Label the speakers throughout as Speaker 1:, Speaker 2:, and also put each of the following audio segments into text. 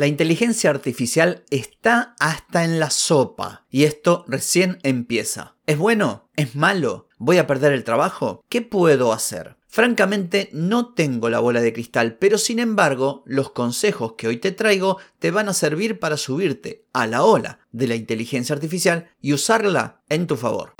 Speaker 1: La inteligencia artificial está hasta en la sopa y esto recién empieza. ¿Es bueno? ¿Es malo? ¿Voy a perder el trabajo? ¿Qué puedo hacer? Francamente no tengo la bola de cristal, pero sin embargo los consejos que hoy te traigo te van a servir para subirte a la ola de la inteligencia artificial y usarla en tu favor.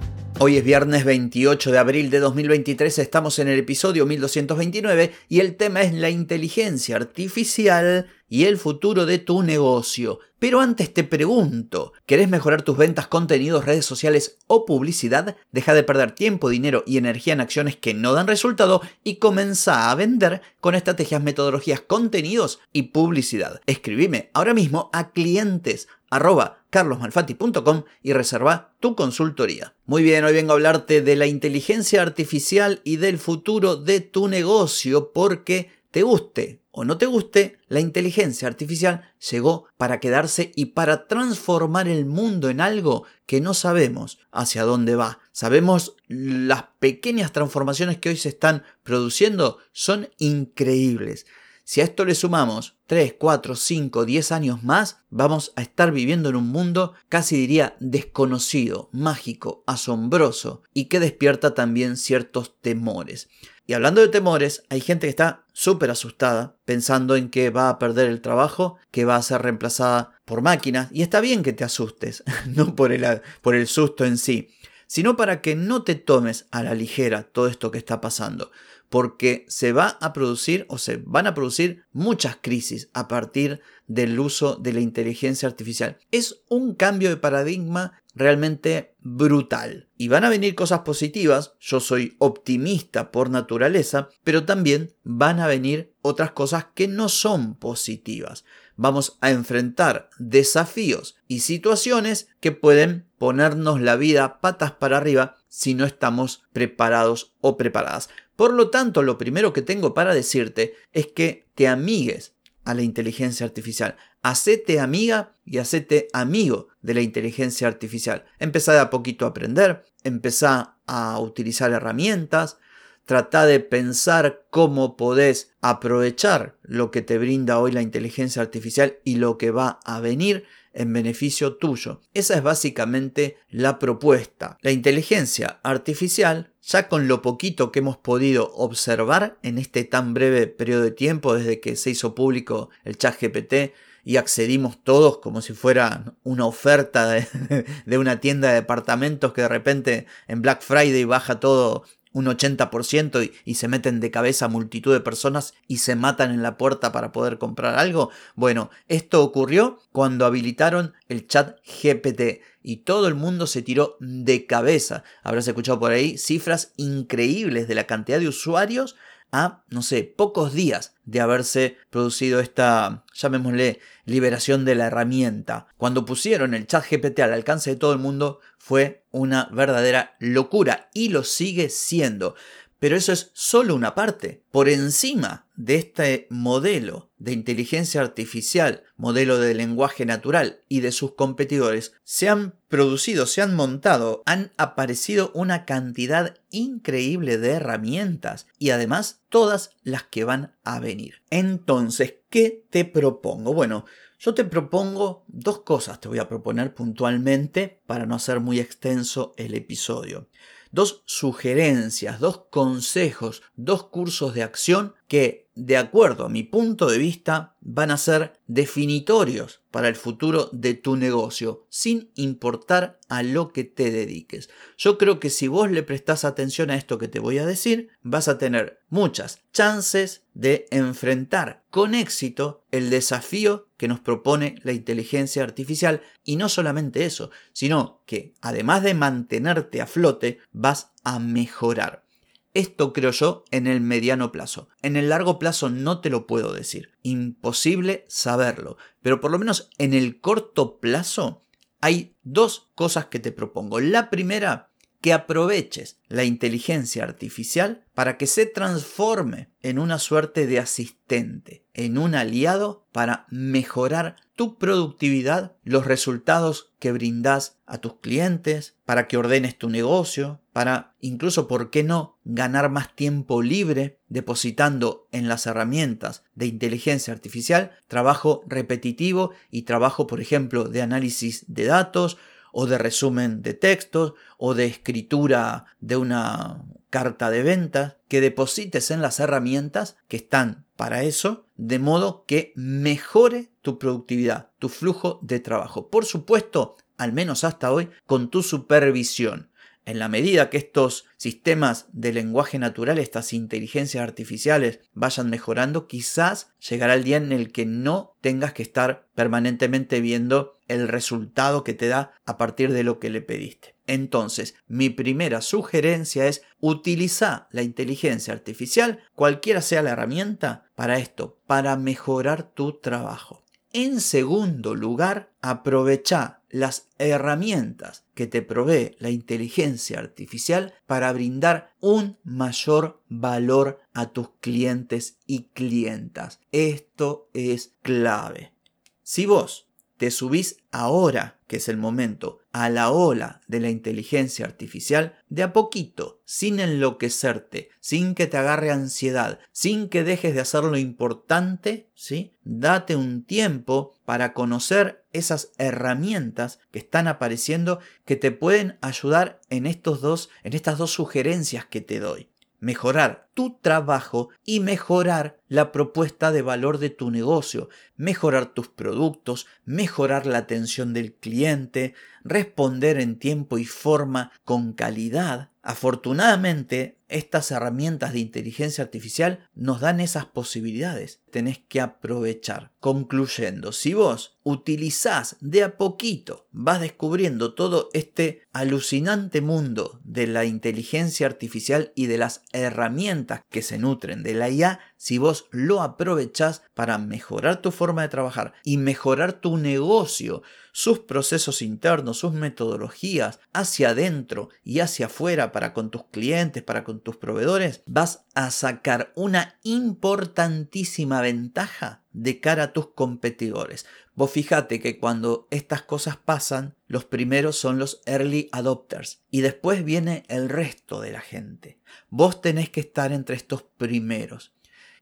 Speaker 1: Hoy es viernes 28 de abril de 2023, estamos en el episodio 1229 y el tema es la inteligencia artificial y el futuro de tu negocio. Pero antes te pregunto, ¿querés mejorar tus ventas, contenidos, redes sociales o publicidad? Deja de perder tiempo, dinero y energía en acciones que no dan resultado y comienza a vender con estrategias, metodologías, contenidos y publicidad. Escribime ahora mismo a clientes arroba carlosmalfatti.com y reserva tu consultoría. Muy bien, hoy vengo a hablarte de la inteligencia artificial y del futuro de tu negocio porque te guste o no te guste, la inteligencia artificial llegó para quedarse y para transformar el mundo en algo que no sabemos hacia dónde va. Sabemos las pequeñas transformaciones que hoy se están produciendo son increíbles. Si a esto le sumamos 3, 4, 5, 10 años más, vamos a estar viviendo en un mundo casi diría desconocido, mágico, asombroso y que despierta también ciertos temores. Y hablando de temores, hay gente que está súper asustada, pensando en que va a perder el trabajo, que va a ser reemplazada por máquinas. Y está bien que te asustes, no por el, por el susto en sí, sino para que no te tomes a la ligera todo esto que está pasando porque se va a producir o se van a producir muchas crisis a partir del uso de la inteligencia artificial. Es un cambio de paradigma realmente brutal. Y van a venir cosas positivas, yo soy optimista por naturaleza, pero también van a venir otras cosas que no son positivas. Vamos a enfrentar desafíos y situaciones que pueden ponernos la vida patas para arriba si no estamos preparados o preparadas. Por lo tanto, lo primero que tengo para decirte es que te amigues a la inteligencia artificial. Hacete amiga y hacete amigo de la inteligencia artificial. Empezá de a poquito a aprender, empezá a utilizar herramientas, trata de pensar cómo podés aprovechar lo que te brinda hoy la inteligencia artificial y lo que va a venir en beneficio tuyo. Esa es básicamente la propuesta. La inteligencia artificial, ya con lo poquito que hemos podido observar en este tan breve periodo de tiempo desde que se hizo público el chat GPT, y accedimos todos como si fuera una oferta de, una tienda de departamentos que de repente en Black Friday baja todo un 80% y, se meten de cabeza multitud de personas y se matan en la puerta para poder comprar algo. Bueno, esto ocurrió cuando habilitaron el chat GPT y todo el mundo se tiró de cabeza. Habrás escuchado por ahí cifras increíbles de la cantidad de usuarios a, no sé, pocos días de haberse producido esta, llamémosle, liberación de la herramienta. Cuando pusieron el chat GPT al alcance de todo el mundo, fue una verdadera locura y lo sigue siendo. Pero eso es solo una parte. Por encima de este modelo de inteligencia artificial, modelo de lenguaje natural y de sus competidores, se han producido, se han montado, han aparecido una cantidad increíble de herramientas y además todas las que van a venir. Entonces, ¿qué te propongo? Bueno, yo te propongo dos cosas, te voy a proponer puntualmente para no hacer muy extenso el episodio dos sugerencias, dos consejos, dos cursos de acción que, de acuerdo a mi punto de vista, van a ser definitorios para el futuro de tu negocio, sin importar a lo que te dediques. Yo creo que si vos le prestás atención a esto que te voy a decir, vas a tener muchas chances de enfrentar con éxito el desafío que nos propone la inteligencia artificial y no solamente eso, sino que además de mantenerte a flote, vas a mejorar. Esto creo yo en el mediano plazo. En el largo plazo no te lo puedo decir. Imposible saberlo. Pero por lo menos en el corto plazo hay dos cosas que te propongo. La primera que aproveches la inteligencia artificial para que se transforme en una suerte de asistente, en un aliado para mejorar tu productividad, los resultados que brindas a tus clientes, para que ordenes tu negocio, para incluso, ¿por qué no?, ganar más tiempo libre depositando en las herramientas de inteligencia artificial trabajo repetitivo y trabajo, por ejemplo, de análisis de datos o de resumen de textos o de escritura de una carta de venta que deposites en las herramientas que están para eso, de modo que mejore tu productividad, tu flujo de trabajo. Por supuesto, al menos hasta hoy, con tu supervisión. En la medida que estos sistemas de lenguaje natural, estas inteligencias artificiales vayan mejorando, quizás llegará el día en el que no tengas que estar permanentemente viendo el resultado que te da a partir de lo que le pediste. Entonces, mi primera sugerencia es utilizar la inteligencia artificial, cualquiera sea la herramienta, para esto, para mejorar tu trabajo. En segundo lugar, aprovecha las herramientas que te provee la inteligencia artificial para brindar un mayor valor a tus clientes y clientas. Esto es clave. Si vos te subís ahora, que es el momento, a la ola de la inteligencia artificial, de a poquito, sin enloquecerte, sin que te agarre ansiedad, sin que dejes de hacer lo importante, ¿sí? Date un tiempo para conocer esas herramientas que están apareciendo que te pueden ayudar en estos dos en estas dos sugerencias que te doy mejorar tu trabajo y mejorar la propuesta de valor de tu negocio, mejorar tus productos, mejorar la atención del cliente, responder en tiempo y forma con calidad. Afortunadamente, estas herramientas de inteligencia artificial nos dan esas posibilidades. Tenés que aprovechar. Concluyendo, si vos utilizás de a poquito, vas descubriendo todo este alucinante mundo de la inteligencia artificial y de las herramientas que se nutren de la IA, si vos lo aprovechás para mejorar tu forma de trabajar y mejorar tu negocio, sus procesos internos, sus metodologías hacia adentro y hacia afuera para con tus clientes, para con tus proveedores, vas a sacar una importantísima ventaja de cara a tus competidores. Vos fíjate que cuando estas cosas pasan, los primeros son los early adopters y después viene el resto de la gente. Vos tenés que estar entre estos primeros.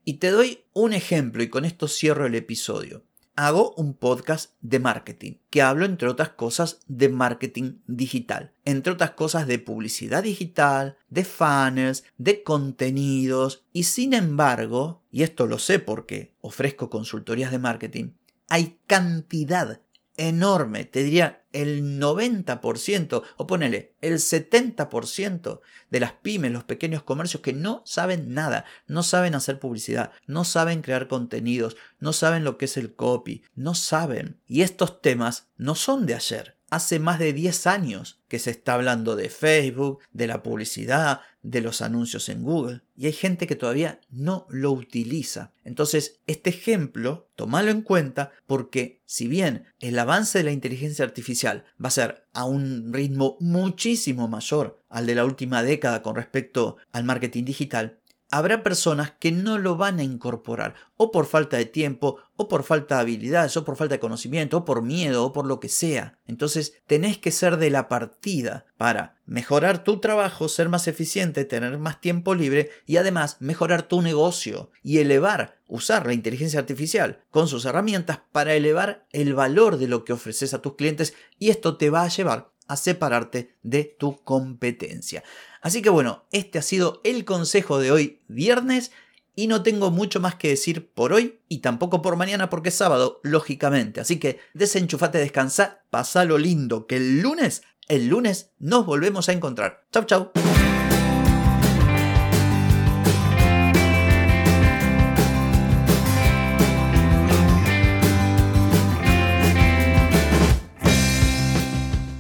Speaker 1: Y te doy un ejemplo y con esto cierro el episodio hago un podcast de marketing, que hablo entre otras cosas de marketing digital, entre otras cosas de publicidad digital, de funnels, de contenidos, y sin embargo, y esto lo sé porque ofrezco consultorías de marketing, hay cantidad enorme, te diría el 90% o ponele el 70% de las pymes, los pequeños comercios que no saben nada, no saben hacer publicidad, no saben crear contenidos, no saben lo que es el copy, no saben. Y estos temas no son de ayer hace más de 10 años que se está hablando de Facebook, de la publicidad, de los anuncios en Google, y hay gente que todavía no lo utiliza. Entonces, este ejemplo, tomalo en cuenta porque si bien el avance de la inteligencia artificial va a ser a un ritmo muchísimo mayor al de la última década con respecto al marketing digital, habrá personas que no lo van a incorporar, o por falta de tiempo, o por falta de habilidades, o por falta de conocimiento, o por miedo, o por lo que sea. Entonces tenés que ser de la partida para mejorar tu trabajo, ser más eficiente, tener más tiempo libre y además mejorar tu negocio y elevar, usar la inteligencia artificial con sus herramientas para elevar el valor de lo que ofreces a tus clientes y esto te va a llevar a separarte de tu competencia. Así que bueno, este ha sido el consejo de hoy viernes y no tengo mucho más que decir por hoy y tampoco por mañana porque es sábado, lógicamente. Así que desenchufate, descansa, lo lindo, que el lunes, el lunes nos volvemos a encontrar. Chau, chau.